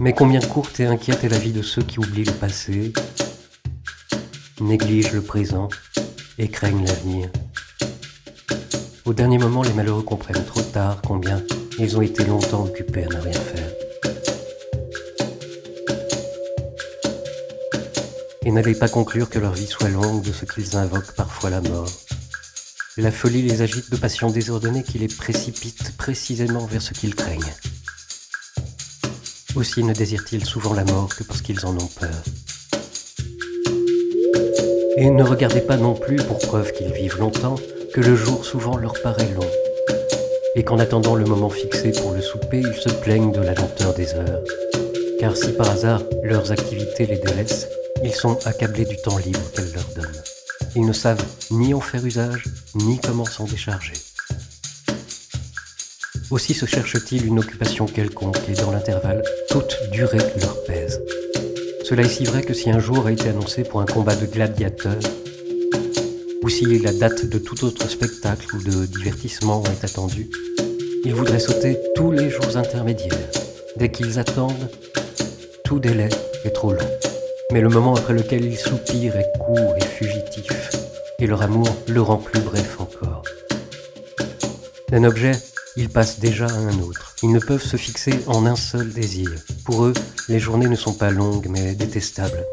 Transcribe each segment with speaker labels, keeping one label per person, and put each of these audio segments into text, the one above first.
Speaker 1: Mais combien courte et inquiète est la vie de ceux qui oublient le passé, négligent le présent et craignent l'avenir. Au dernier moment, les malheureux comprennent trop tard combien ils ont été longtemps occupés à ne rien faire. Et n'allez pas conclure que leur vie soit longue de ce qu'ils invoquent parfois la mort. La folie les agite de passions désordonnées qui les précipitent précisément vers ce qu'ils craignent. Aussi ne désirent-ils souvent la mort que parce qu'ils en ont peur. Et ne regardez pas non plus, pour preuve qu'ils vivent longtemps, que le jour souvent leur paraît long, et qu'en attendant le moment fixé pour le souper, ils se plaignent de la lenteur des heures. Car si par hasard leurs activités les délaissent, ils sont accablés du temps libre qu'elles leur donnent. Ils ne savent ni en faire usage, ni comment s'en décharger. Aussi se cherchent-ils une occupation quelconque et dans l'intervalle, toute durée leur pèse. Cela est si vrai que si un jour a été annoncé pour un combat de gladiateurs, ou si la date de tout autre spectacle ou de divertissement est attendue, ils voudraient sauter tous les jours intermédiaires. Dès qu'ils attendent, tout délai est trop long. Mais le moment après lequel ils soupirent est court et fugitif, et leur amour le rend plus bref encore. D'un objet, ils passent déjà à un autre. Ils ne peuvent se fixer en un seul désir. Pour eux, les journées ne sont pas longues, mais détestables.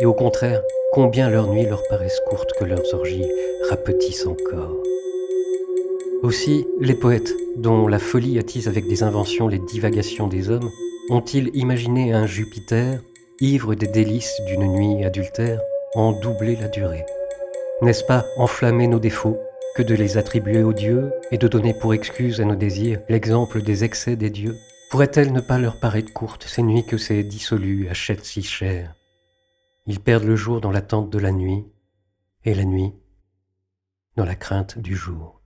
Speaker 1: Et au contraire, combien leurs nuits leur paraissent courtes que leurs orgies rapetissent encore. Aussi, les poètes, dont la folie attise avec des inventions les divagations des hommes, ont-ils imaginé un Jupiter, ivre des délices d'une nuit adultère, en doubler la durée? N'est-ce pas enflammer nos défauts que de les attribuer aux dieux et de donner pour excuse à nos désirs l'exemple des excès des dieux Pourrait-elle ne pas leur paraître courte ces nuits que ces dissolus achètent si cher Ils perdent le jour dans l'attente de la nuit et la nuit dans la crainte du jour.